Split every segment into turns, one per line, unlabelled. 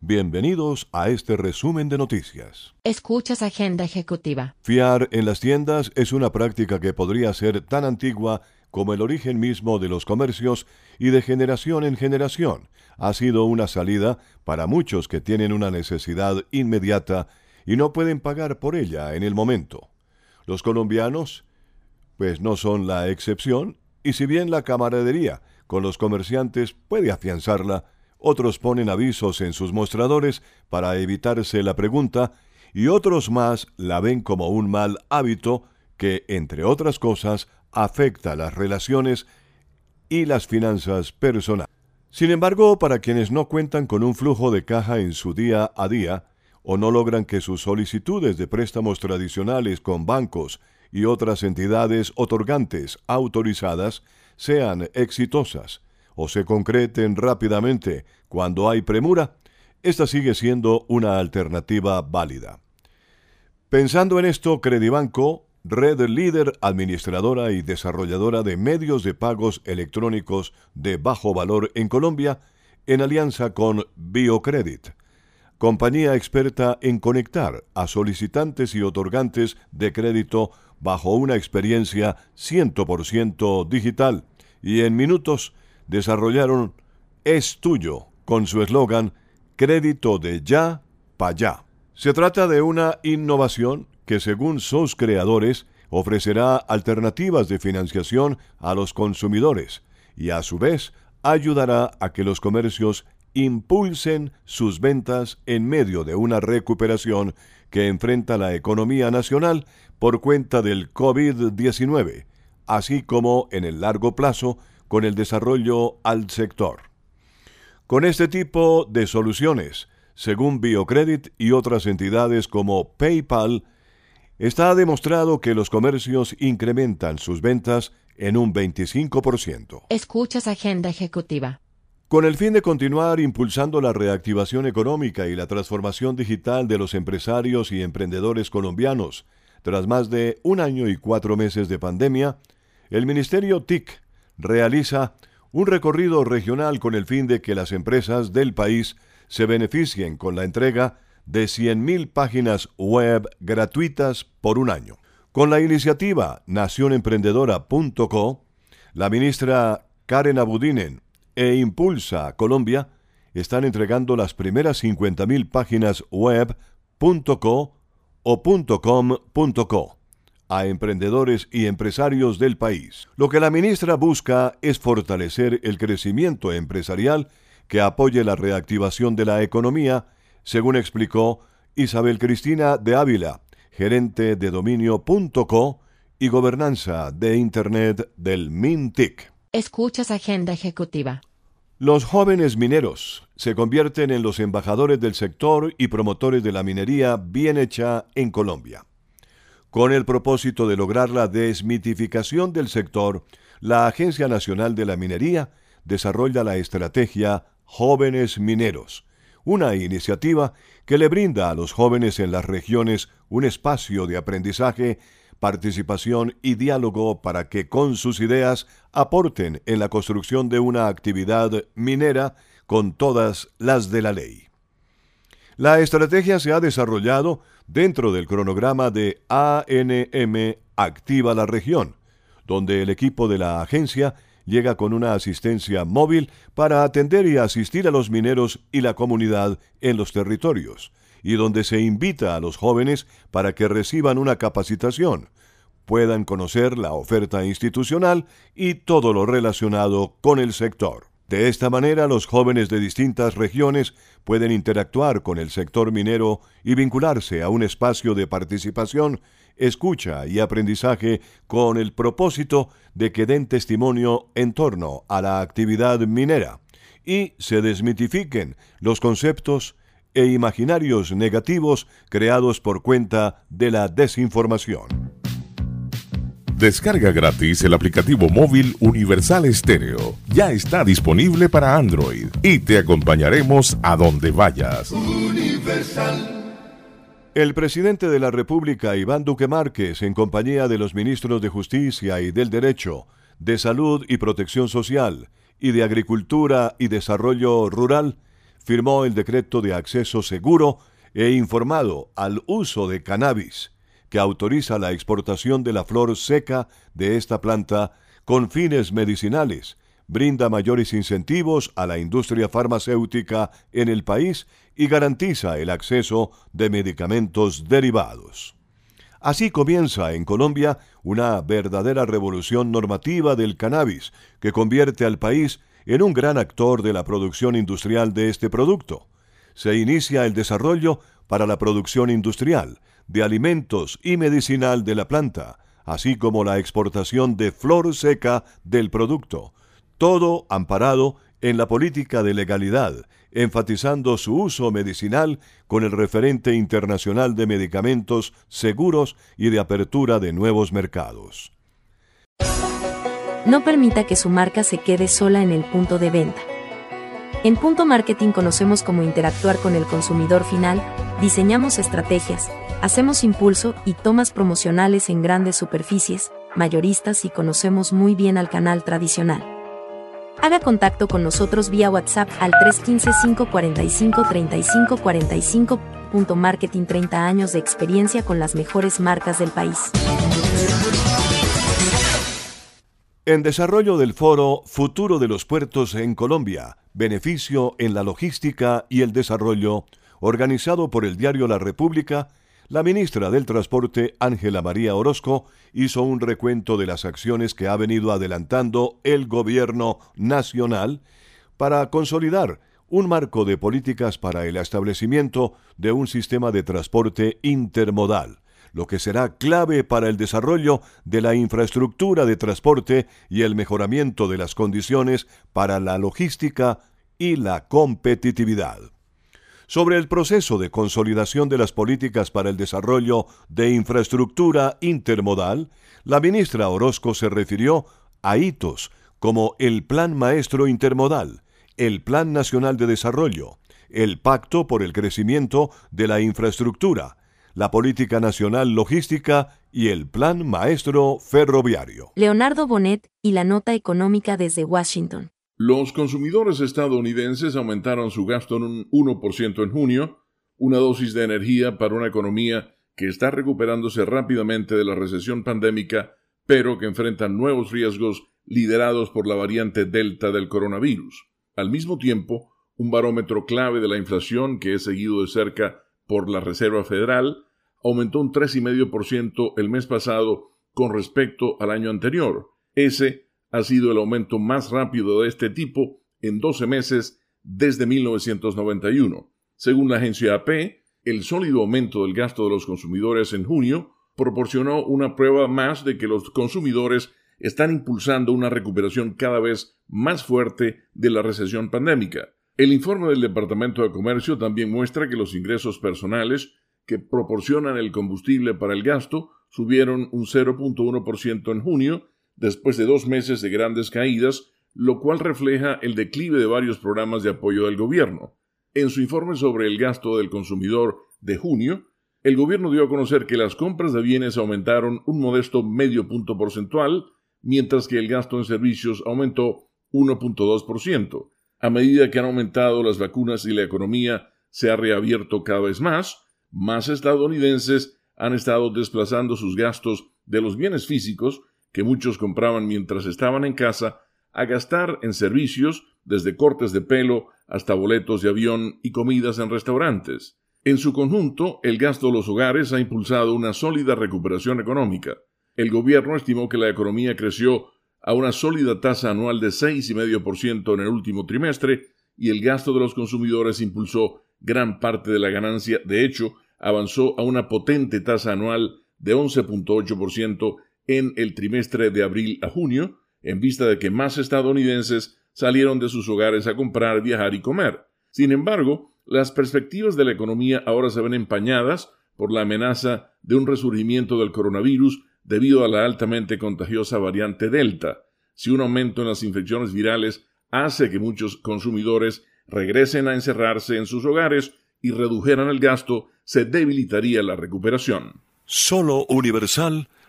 Bienvenidos a este resumen de noticias.
Escuchas Agenda Ejecutiva.
Fiar en las tiendas es una práctica que podría ser tan antigua como el origen mismo de los comercios y de generación en generación. Ha sido una salida para muchos que tienen una necesidad inmediata y no pueden pagar por ella en el momento. Los colombianos, pues no son la excepción, y si bien la camaradería con los comerciantes puede afianzarla, otros ponen avisos en sus mostradores para evitarse la pregunta y otros más la ven como un mal hábito que, entre otras cosas, afecta las relaciones y las finanzas personales. Sin embargo, para quienes no cuentan con un flujo de caja en su día a día, o no logran que sus solicitudes de préstamos tradicionales con bancos y otras entidades otorgantes autorizadas sean exitosas, o se concreten rápidamente cuando hay premura, esta sigue siendo una alternativa válida. Pensando en esto, Credibanco, red líder administradora y desarrolladora de medios de pagos electrónicos de bajo valor en Colombia, en alianza con BioCredit, compañía experta en conectar a solicitantes y otorgantes de crédito bajo una experiencia 100% digital y en minutos desarrollaron Es tuyo, con su eslogan Crédito de ya pa' ya. Se trata de una innovación que según sus creadores ofrecerá alternativas de financiación a los consumidores y a su vez ayudará a que los comercios impulsen sus ventas en medio de una recuperación que enfrenta la economía nacional por cuenta del COVID-19, así como en el largo plazo con el desarrollo al sector. Con este tipo de soluciones, según Biocredit y otras entidades como PayPal, está demostrado que los comercios incrementan sus ventas en un 25%.
Escuchas Agenda Ejecutiva.
Con el fin de continuar impulsando la reactivación económica y la transformación digital de los empresarios y emprendedores colombianos, tras más de un año y cuatro meses de pandemia, el Ministerio TIC realiza un recorrido regional con el fin de que las empresas del país se beneficien con la entrega de 100.000 páginas web gratuitas por un año. Con la iniciativa nacionemprendedora.co, la ministra Karen Abudinen e Impulsa Colombia están entregando las primeras 50.000 páginas web.co o .com.co a emprendedores y empresarios del país. Lo que la ministra busca es fortalecer el crecimiento empresarial que apoye la reactivación de la economía, según explicó Isabel Cristina de Ávila, gerente de dominio.co y gobernanza de Internet del MINTIC.
Escuchas Agenda Ejecutiva.
Los jóvenes mineros se convierten en los embajadores del sector y promotores de la minería bien hecha en Colombia. Con el propósito de lograr la desmitificación del sector, la Agencia Nacional de la Minería desarrolla la estrategia Jóvenes Mineros, una iniciativa que le brinda a los jóvenes en las regiones un espacio de aprendizaje, participación y diálogo para que con sus ideas aporten en la construcción de una actividad minera con todas las de la ley. La estrategia se ha desarrollado dentro del cronograma de ANM Activa la región, donde el equipo de la agencia llega con una asistencia móvil para atender y asistir a los mineros y la comunidad en los territorios, y donde se invita a los jóvenes para que reciban una capacitación, puedan conocer la oferta institucional y todo lo relacionado con el sector. De esta manera, los jóvenes de distintas regiones pueden interactuar con el sector minero y vincularse a un espacio de participación, escucha y aprendizaje con el propósito de que den testimonio en torno a la actividad minera y se desmitifiquen los conceptos e imaginarios negativos creados por cuenta de la desinformación.
Descarga gratis el aplicativo móvil Universal Estéreo. Ya está disponible para Android y te acompañaremos a donde vayas.
El presidente de la República, Iván Duque Márquez, en compañía de los ministros de Justicia y del Derecho, de Salud y Protección Social, y de Agricultura y Desarrollo Rural, firmó el decreto de acceso seguro e informado al uso de cannabis que autoriza la exportación de la flor seca de esta planta con fines medicinales, brinda mayores incentivos a la industria farmacéutica en el país y garantiza el acceso de medicamentos derivados. Así comienza en Colombia una verdadera revolución normativa del cannabis que convierte al país en un gran actor de la producción industrial de este producto. Se inicia el desarrollo para la producción industrial, de alimentos y medicinal de la planta, así como la exportación de flor seca del producto, todo amparado en la política de legalidad, enfatizando su uso medicinal con el referente internacional de medicamentos seguros y de apertura de nuevos mercados.
No permita que su marca se quede sola en el punto de venta. En Punto Marketing conocemos cómo interactuar con el consumidor final, diseñamos estrategias, hacemos impulso y tomas promocionales en grandes superficies, mayoristas y conocemos muy bien al canal tradicional. Haga contacto con nosotros vía WhatsApp al 315-545-3545. Punto Marketing 30 años de experiencia con las mejores marcas del país.
En desarrollo del foro Futuro de los Puertos en Colombia, Beneficio en la Logística y el Desarrollo, organizado por el diario La República, la ministra del Transporte, Ángela María Orozco, hizo un recuento de las acciones que ha venido adelantando el gobierno nacional para consolidar un marco de políticas para el establecimiento de un sistema de transporte intermodal lo que será clave para el desarrollo de la infraestructura de transporte y el mejoramiento de las condiciones para la logística y la competitividad. Sobre el proceso de consolidación de las políticas para el desarrollo de infraestructura intermodal, la ministra Orozco se refirió a hitos como el Plan Maestro Intermodal, el Plan Nacional de Desarrollo, el Pacto por el Crecimiento de la Infraestructura, la Política Nacional Logística y el Plan Maestro Ferroviario.
Leonardo Bonet y la nota económica desde Washington.
Los consumidores estadounidenses aumentaron su gasto en un 1% en junio, una dosis de energía para una economía que está recuperándose rápidamente de la recesión pandémica, pero que enfrenta nuevos riesgos liderados por la variante Delta del coronavirus. Al mismo tiempo, un barómetro clave de la inflación que es seguido de cerca por la Reserva Federal aumentó un 3,5% el mes pasado con respecto al año anterior. Ese ha sido el aumento más rápido de este tipo en 12 meses desde 1991. Según la agencia AP, el sólido aumento del gasto de los consumidores en junio proporcionó una prueba más de que los consumidores están impulsando una recuperación cada vez más fuerte de la recesión pandémica. El informe del Departamento de Comercio también muestra que los ingresos personales que proporcionan el combustible para el gasto subieron un 0.1% en junio, después de dos meses de grandes caídas, lo cual refleja el declive de varios programas de apoyo del gobierno. En su informe sobre el gasto del consumidor de junio, el gobierno dio a conocer que las compras de bienes aumentaron un modesto medio punto porcentual, mientras que el gasto en servicios aumentó 1.2%. A medida que han aumentado las vacunas y la economía se ha reabierto cada vez más, más estadounidenses han estado desplazando sus gastos de los bienes físicos que muchos compraban mientras estaban en casa a gastar en servicios desde cortes de pelo hasta boletos de avión y comidas en restaurantes. En su conjunto, el gasto de los hogares ha impulsado una sólida recuperación económica. El gobierno estimó que la economía creció a una sólida tasa anual de 6,5% en el último trimestre y el gasto de los consumidores impulsó gran parte de la ganancia, de hecho, avanzó a una potente tasa anual de 11.8% en el trimestre de abril a junio, en vista de que más estadounidenses salieron de sus hogares a comprar, viajar y comer. Sin embargo, las perspectivas de la economía ahora se ven empañadas por la amenaza de un resurgimiento del coronavirus debido a la altamente contagiosa variante Delta, si un aumento en las infecciones virales hace que muchos consumidores regresen a encerrarse en sus hogares y redujeran el gasto, se debilitaría la recuperación.
Solo Universal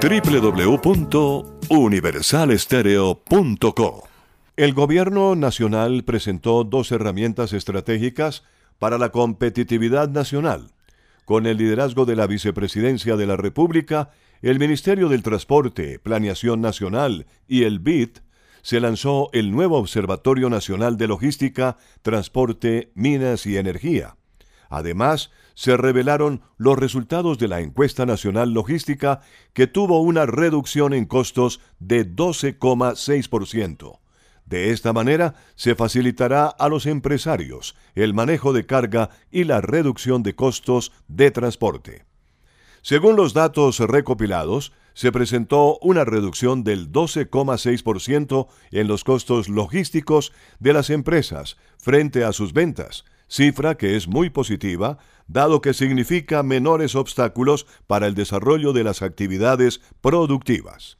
www.universalestereo.co El gobierno nacional presentó dos herramientas estratégicas para la competitividad nacional. Con el liderazgo de la Vicepresidencia de la República, el Ministerio del Transporte, Planeación Nacional y el BID se lanzó el nuevo Observatorio Nacional de Logística, Transporte, Minas y Energía. Además, se revelaron los resultados de la encuesta nacional logística que tuvo una reducción en costos de 12,6%. De esta manera, se facilitará a los empresarios el manejo de carga y la reducción de costos de transporte. Según los datos recopilados, se presentó una reducción del 12,6% en los costos logísticos de las empresas frente a sus ventas, cifra que es muy positiva, dado que significa menores obstáculos para el desarrollo de las actividades productivas,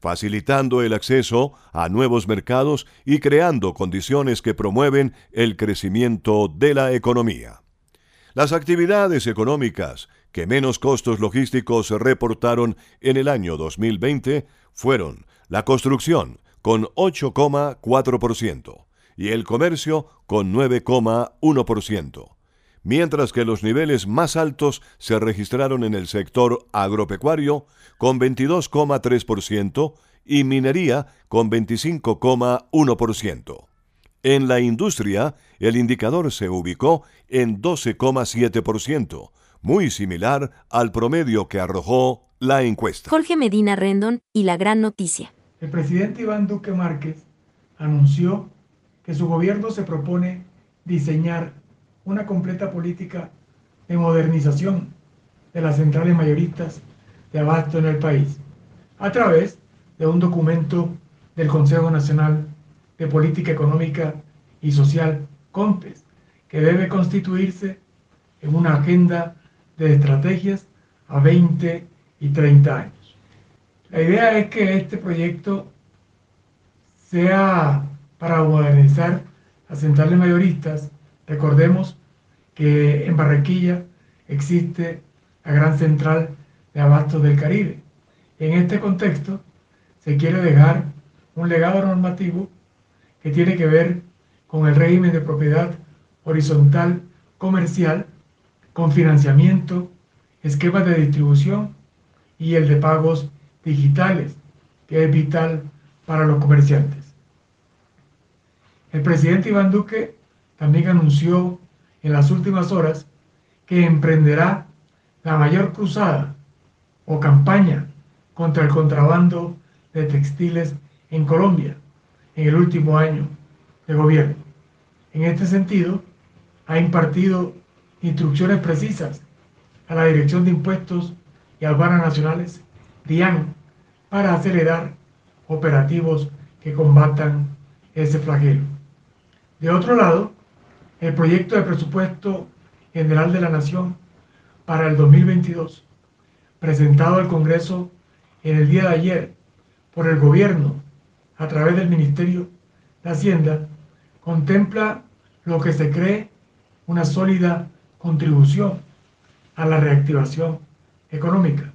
facilitando el acceso a nuevos mercados y creando condiciones que promueven el crecimiento de la economía. Las actividades económicas que menos costos logísticos reportaron en el año 2020 fueron la construcción, con 8,4%, y el comercio, con 9,1%, mientras que los niveles más altos se registraron en el sector agropecuario, con 22,3%, y minería, con 25,1%. En la industria, el indicador se ubicó en 12,7%, muy similar al promedio que arrojó la encuesta.
Jorge Medina Rendón y la gran noticia.
El presidente Iván Duque Márquez anunció que su gobierno se propone diseñar una completa política de modernización de las centrales mayoristas de abasto en el país, a través de un documento del Consejo Nacional de Política Económica y Social, CONPES, que debe constituirse en una agenda de estrategias a 20 y 30 años. La idea es que este proyecto sea para modernizar las centrales mayoristas. Recordemos que en Barranquilla existe la gran central de abastos del Caribe. En este contexto se quiere dejar un legado normativo que tiene que ver con el régimen de propiedad horizontal comercial con financiamiento, esquemas de distribución y el de pagos digitales, que es vital para los comerciantes. El presidente Iván Duque también anunció en las últimas horas que emprenderá la mayor cruzada o campaña contra el contrabando de textiles en Colombia en el último año de gobierno. En este sentido, ha impartido instrucciones precisas a la Dirección de Impuestos y Aduanas Nacionales, DIAN, para acelerar operativos que combatan ese flagelo. De otro lado, el proyecto de presupuesto general de la Nación para el 2022, presentado al Congreso en el día de ayer por el Gobierno a través del Ministerio de Hacienda, contempla lo que se cree una sólida contribución a la reactivación económica,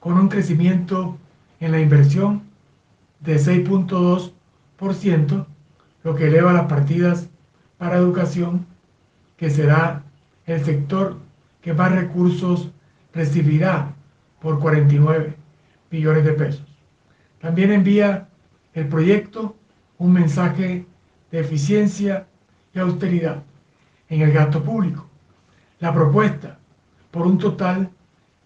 con un crecimiento en la inversión de 6.2%, lo que eleva las partidas para educación, que será el sector que más recursos recibirá por 49 billones de pesos. También envía el proyecto un mensaje de eficiencia y austeridad en el gasto público, la propuesta por un total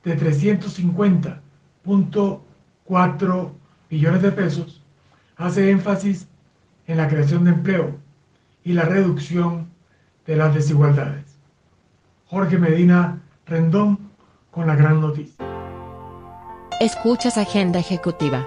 de 350.1 4 billones de pesos, hace énfasis en la creación de empleo y la reducción de las desigualdades. Jorge Medina Rendón con la gran noticia.
Escuchas Agenda Ejecutiva.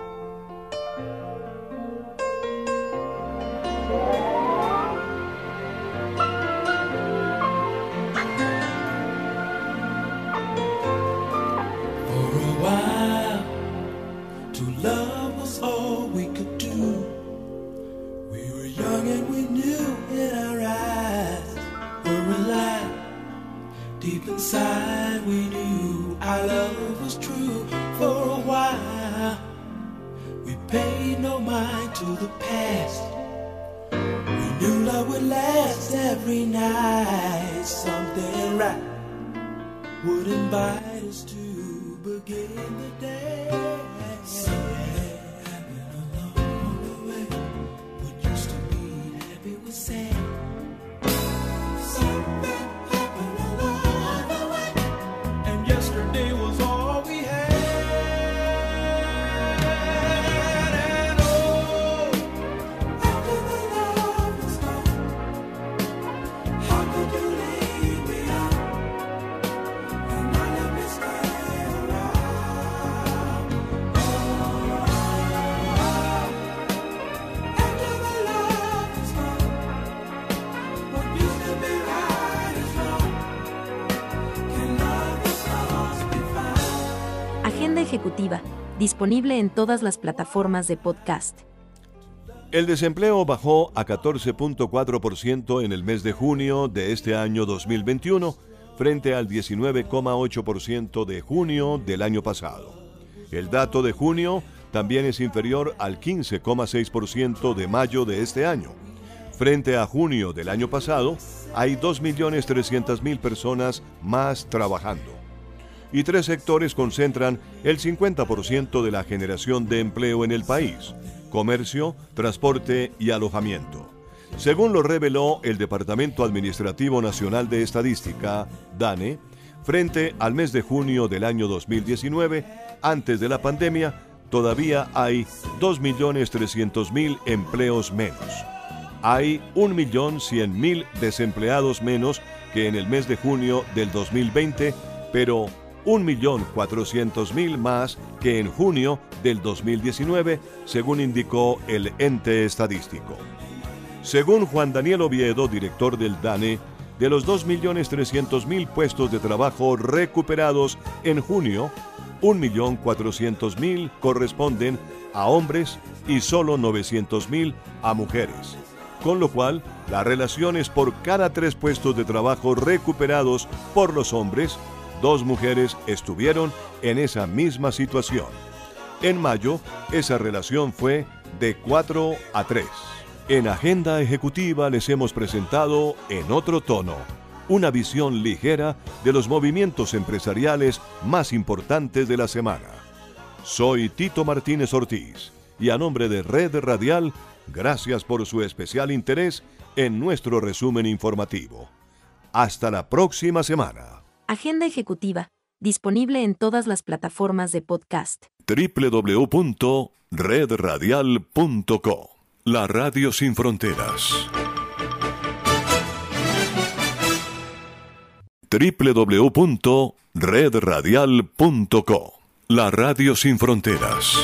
The past. We knew love would last every night. Something right would invite us to begin the day.
Ejecutiva, disponible en todas las plataformas de podcast.
El desempleo bajó a 14.4% en el mes de junio de este año 2021 frente al 19,8% de junio del año pasado. El dato de junio también es inferior al 15,6% de mayo de este año. Frente a junio del año pasado, hay 2.300.000 personas más trabajando. Y tres sectores concentran el 50% de la generación de empleo en el país, comercio, transporte y alojamiento. Según lo reveló el Departamento Administrativo Nacional de Estadística, DANE, frente al mes de junio del año 2019, antes de la pandemia, todavía hay 2.300.000 empleos menos. Hay 1.100.000 desempleados menos que en el mes de junio del 2020, pero 1.400.000 más que en junio del 2019, según indicó el ente estadístico. Según Juan Daniel Oviedo, director del DANE, de los 2.300.000 puestos de trabajo recuperados en junio, 1.400.000 corresponden a hombres y solo 900.000 a mujeres. Con lo cual, la relación es por cada tres puestos de trabajo recuperados por los hombres, dos mujeres estuvieron en esa misma situación. En mayo, esa relación fue de 4 a 3. En Agenda Ejecutiva les hemos presentado En otro tono, una visión ligera de los movimientos empresariales más importantes de la semana. Soy Tito Martínez Ortiz y a nombre de Red Radial, gracias por su especial interés en nuestro resumen informativo. Hasta la próxima semana.
Agenda Ejecutiva, disponible en todas las plataformas de podcast.
www.redradial.co La Radio Sin Fronteras. www.redradial.co La Radio Sin Fronteras.